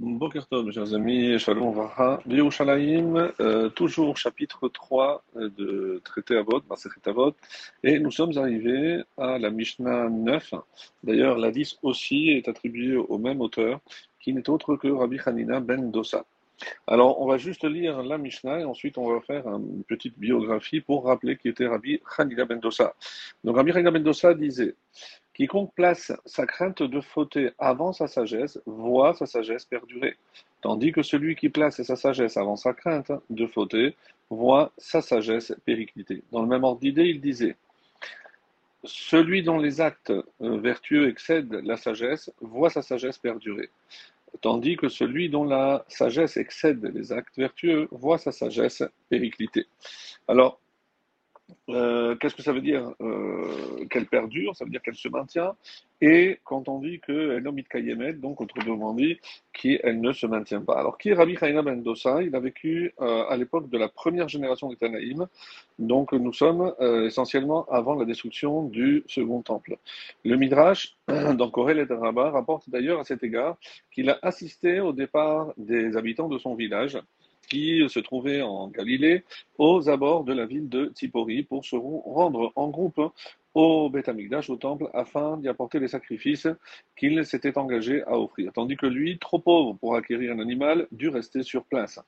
Tov, mes chers amis, Shalom Yerushalayim, euh, toujours chapitre 3 euh, de Traité Avot, Masechet Avot, et nous sommes arrivés à la Mishnah 9. D'ailleurs, la 10 aussi est attribuée au même auteur, qui n'est autre que Rabbi Hanina ben Dosa. Alors, on va juste lire la Mishnah et ensuite on va faire une petite biographie pour rappeler qui était Rabbi Hanina ben Dosa. Donc, Rabbi Hanina ben Dosa disait Quiconque place sa crainte de fauter avant sa sagesse voit sa sagesse perdurer, tandis que celui qui place sa sagesse avant sa crainte de fauter voit sa sagesse péricliter. Dans le même ordre d'idée, il disait Celui dont les actes vertueux excèdent la sagesse voit sa sagesse perdurer, tandis que celui dont la sagesse excède les actes vertueux voit sa sagesse péricliter. Euh, qu'est-ce que ça veut dire euh, qu'elle perdure Ça veut dire qu'elle se maintient. Et quand on dit qu'elle nomit kayemet, donc autrement dit, qu'elle ne se maintient pas. Alors, qui est Rabbi ben Dosa Il a vécu euh, à l'époque de la première génération des Tanaïm. Donc, nous sommes essentiellement avant la destruction du second temple. Le Midrash, dans Korel et Rabbah, rapporte d'ailleurs à cet égard qu'il a assisté au départ des habitants de son village qui se trouvait en Galilée, aux abords de la ville de Tsipori, pour se rendre en groupe au Beth Amikdash, au temple, afin d'y apporter les sacrifices qu'il s'était engagé à offrir. Tandis que lui, trop pauvre pour acquérir un animal, dut rester sur place.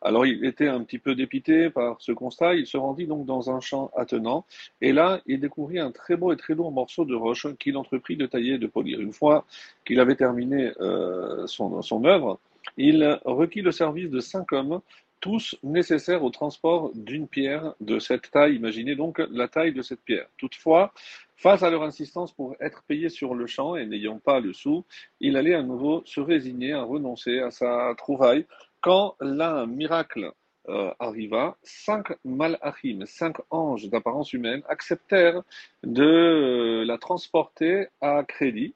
Alors il était un petit peu dépité par ce constat, il se rendit donc dans un champ attenant, et là il découvrit un très beau et très lourd morceau de roche qu'il entreprit de tailler et de polir. Une fois qu'il avait terminé euh, son œuvre, il requit le service de cinq hommes, tous nécessaires au transport d'une pierre de cette taille. Imaginez donc la taille de cette pierre. Toutefois, face à leur insistance pour être payé sur le champ et n'ayant pas le sou, il allait à nouveau se résigner à renoncer à sa trouvaille quand là un miracle euh, arriva, cinq malachim, cinq anges d'apparence humaine, acceptèrent de la transporter à crédit,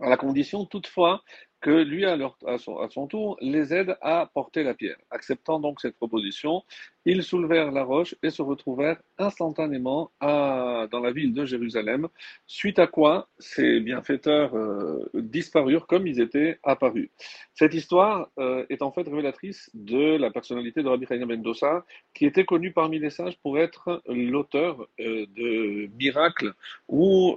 à la condition toutefois que lui, à, son, tour, les aide à porter la pierre. Acceptant donc cette proposition, ils soulevèrent la roche et se retrouvèrent instantanément dans la ville de Jérusalem, suite à quoi ces bienfaiteurs euh, disparurent comme ils étaient apparus. Cette histoire euh, est en fait révélatrice de la personnalité de Rabbi Chaim Mendoza, qui était connu parmi les sages pour être l'auteur euh, de miracles, ou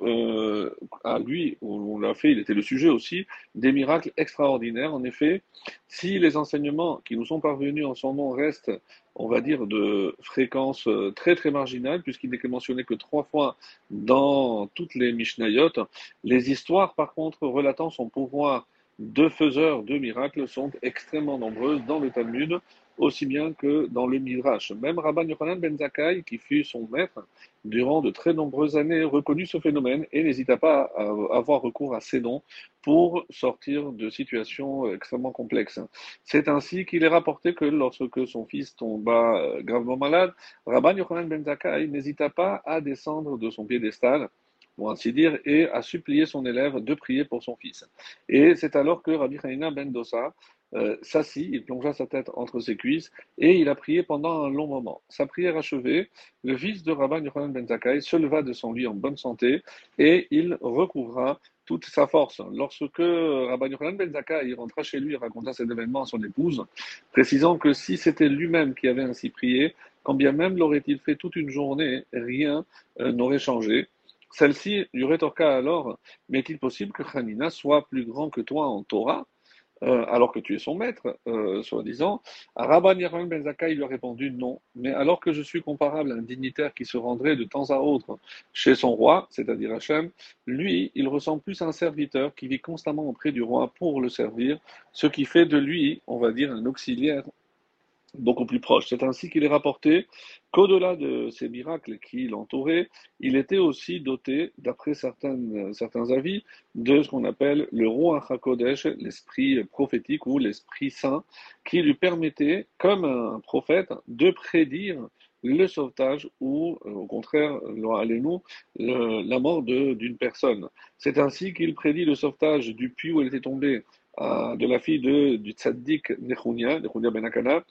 à lui, on l'a fait, il était le sujet aussi, des miracles extraordinaires. En effet, si les enseignements qui nous sont parvenus en son nom restent on va dire, de fréquence euh, très très marginale, puisqu'il n'est mentionné que trois fois dans toutes les Mishnayot. Les histoires, par contre, relatant son pouvoir de faiseur de miracles sont extrêmement nombreuses dans le Talmud, aussi bien que dans le Midrash. Même Rabban Yochanan ben Zakkai, qui fut son maître durant de très nombreuses années, reconnut ce phénomène et n'hésita pas à avoir recours à ces dons pour sortir de situations extrêmement complexes. C'est ainsi qu'il est rapporté que lorsque son fils tomba gravement malade, Rabban Yochanan ben Zakkai n'hésita pas à descendre de son piédestal pour ainsi dire, et à supplier son élève de prier pour son fils. Et c'est alors que Rabbi Hanina ben Dosa euh, s'assit, il plongea sa tête entre ses cuisses et il a prié pendant un long moment. Sa prière achevée, le fils de Rabban Yochanan ben Zakkai se leva de son lit en bonne santé et il recouvra toute sa force. Lorsque Rabban Yochanan ben Zakkai rentra chez lui et raconta cet événement à son épouse, précisant que si c'était lui-même qui avait ainsi prié, quand bien même l'aurait-il fait toute une journée, rien euh, n'aurait changé. Celle-ci lui rétorqua alors, mais est-il possible que Hanina soit plus grand que toi en Torah? Euh, alors que tu es son maître, euh, soi-disant. Rabban Yerman Ben Zakkai lui a répondu non, mais alors que je suis comparable à un dignitaire qui se rendrait de temps à autre chez son roi, c'est-à-dire Hachem, lui, il ressemble plus à un serviteur qui vit constamment auprès du roi pour le servir, ce qui fait de lui, on va dire, un auxiliaire beaucoup plus proche. C'est ainsi qu'il est rapporté qu'au-delà de ces miracles qui l'entouraient, il était aussi doté, d'après certains, avis, de ce qu'on appelle le roi HaKodesh, l'esprit prophétique ou l'esprit saint, qui lui permettait, comme un prophète, de prédire le sauvetage ou, euh, au contraire, allez-nous, la mort d'une personne. C'est ainsi qu'il prédit le sauvetage du puits où elle était tombée euh, de la fille du tzaddik Nechunia, Nechunia Benakana,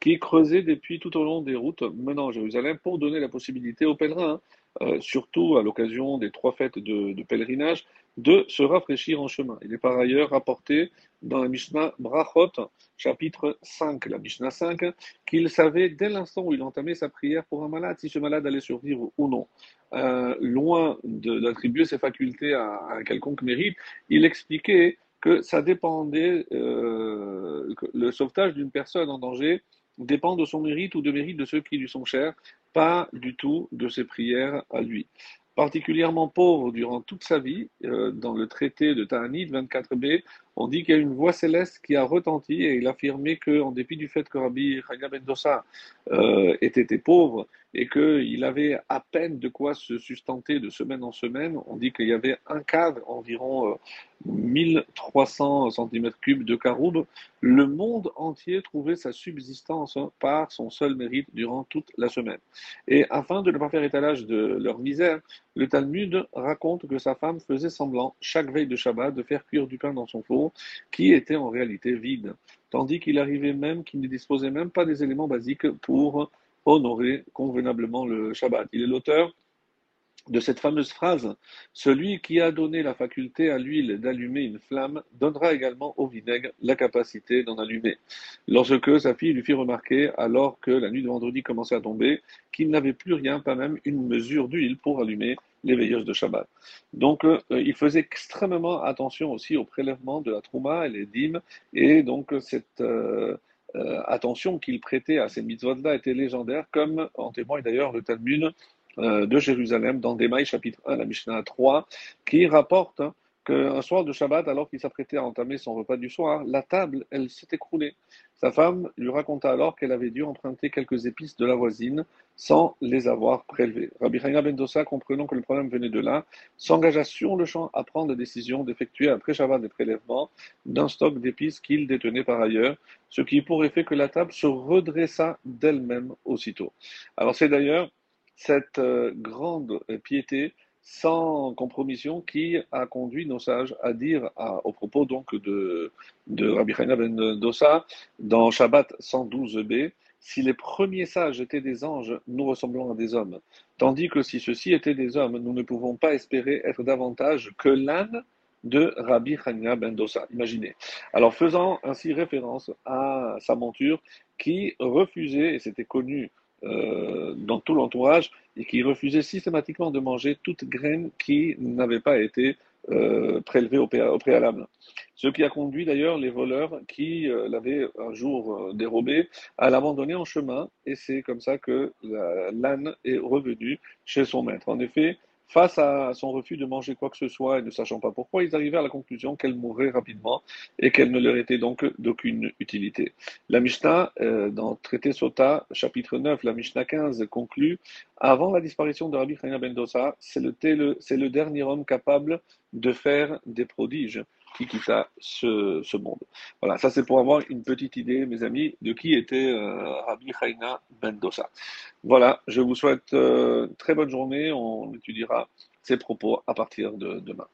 qui creusait des puits tout au long des routes menant à Jérusalem pour donner la possibilité aux pèlerins, euh, surtout à l'occasion des trois fêtes de, pèlerinage, de se rafraîchir en chemin. Il est par ailleurs rapporté dans la Mishnah Brachot, chapitre 5, la Mishnah 5, qu'il savait dès l'instant où il entamait sa prière pour un malade si ce malade allait survivre ou non. Euh, loin d'attribuer ses facultés à, un quelconque mérite, il expliquait que ça dépendait, euh, que le sauvetage d'une personne en danger dépend de son mérite ou de mérite de ceux qui lui sont chers, pas du tout de ses prières à lui. Particulièrement pauvre durant toute sa vie, euh, dans le traité de Ta'anit 24b, on dit qu'il y a une voix céleste qui a retenti et il affirmait qu'en dépit du fait que Rabbi Chaya Dossa euh, était pauvre et qu'il avait à peine de quoi se sustenter de semaine en semaine, on dit qu'il y avait un cave, environ 1300 cm3 de caroube, le monde entier trouvait sa subsistance par son seul mérite durant toute la semaine. Et afin de ne pas faire étalage de leur misère, le Talmud raconte que sa femme faisait semblant, chaque veille de Shabbat, de faire cuire du pain dans son four, qui était en réalité vide, tandis qu'il arrivait même qu'il ne disposait même pas des éléments basiques pour honorer convenablement le Shabbat. Il est l'auteur de cette fameuse phrase, celui qui a donné la faculté à l'huile d'allumer une flamme donnera également au vinaigre la capacité d'en allumer. Lorsque sa fille lui fit remarquer, alors que la nuit de vendredi commençait à tomber, qu'il n'avait plus rien, pas même une mesure d'huile pour allumer les veilleuses de Shabbat. Donc, euh, il faisait extrêmement attention aussi au prélèvement de la trouma et les dîmes, et donc cette euh, euh, attention qu'il prêtait à ces mitzvot-là était légendaire, comme en témoigne d'ailleurs le Talmud de Jérusalem dans Démaï chapitre 1, la Mishnah 3, qui rapporte hein, qu'un soir de Shabbat, alors qu'il s'apprêtait à entamer son repas du soir, la table, elle s'est écroulée. Sa femme lui raconta alors qu'elle avait dû emprunter quelques épices de la voisine sans les avoir prélevées. Rabbi Chaim Ben Dossa, comprenant que le problème venait de là, s'engagea sur le champ à prendre la décision d'effectuer après Shabbat des prélèvements d'un stock d'épices qu'il détenait par ailleurs, ce qui pourrait faire que la table se redressa d'elle-même aussitôt. Alors c'est d'ailleurs cette euh, grande piété sans compromission qui a conduit nos sages à dire au propos donc de, Rabbi Chaina ben Dossa dans Shabbat 112b si les premiers sages étaient des anges, nous ressemblons à des hommes, tandis que si ceux-ci étaient des hommes, nous ne pouvons pas espérer être davantage que l'âne de Rabbi Hanina ben Dossa. Imaginez. Alors faisant ainsi référence à sa monture qui refusait, et c'était connu euh, dans tout l'entourage et qui refusait systématiquement de manger toute graine qui n'avait pas été euh, prélevée au, préalable. Ce qui a conduit d'ailleurs les voleurs qui euh, l'avaient un jour dérobé à l'abandonner en chemin et c'est comme ça que l'âne est revenu chez son maître. En effet, Face à son refus de manger quoi que ce soit et ne sachant pas pourquoi, ils arrivaient à la conclusion qu'elle mourrait rapidement et qu'elle ne leur était donc d'aucune utilité. La Mishnah, euh, dans Traité Sota, chapitre 9, la Mishnah 15, conclut Avant la disparition de Rabbi Chania ben c'est le, le dernier homme capable de faire des prodiges qui quitta ce, monde. Voilà, ça c'est pour avoir une petite idée, mes amis, de qui était euh, Rabbi Chaina Mendoza. Voilà, je vous souhaite euh, très bonne journée. On étudiera ces propos à partir de demain.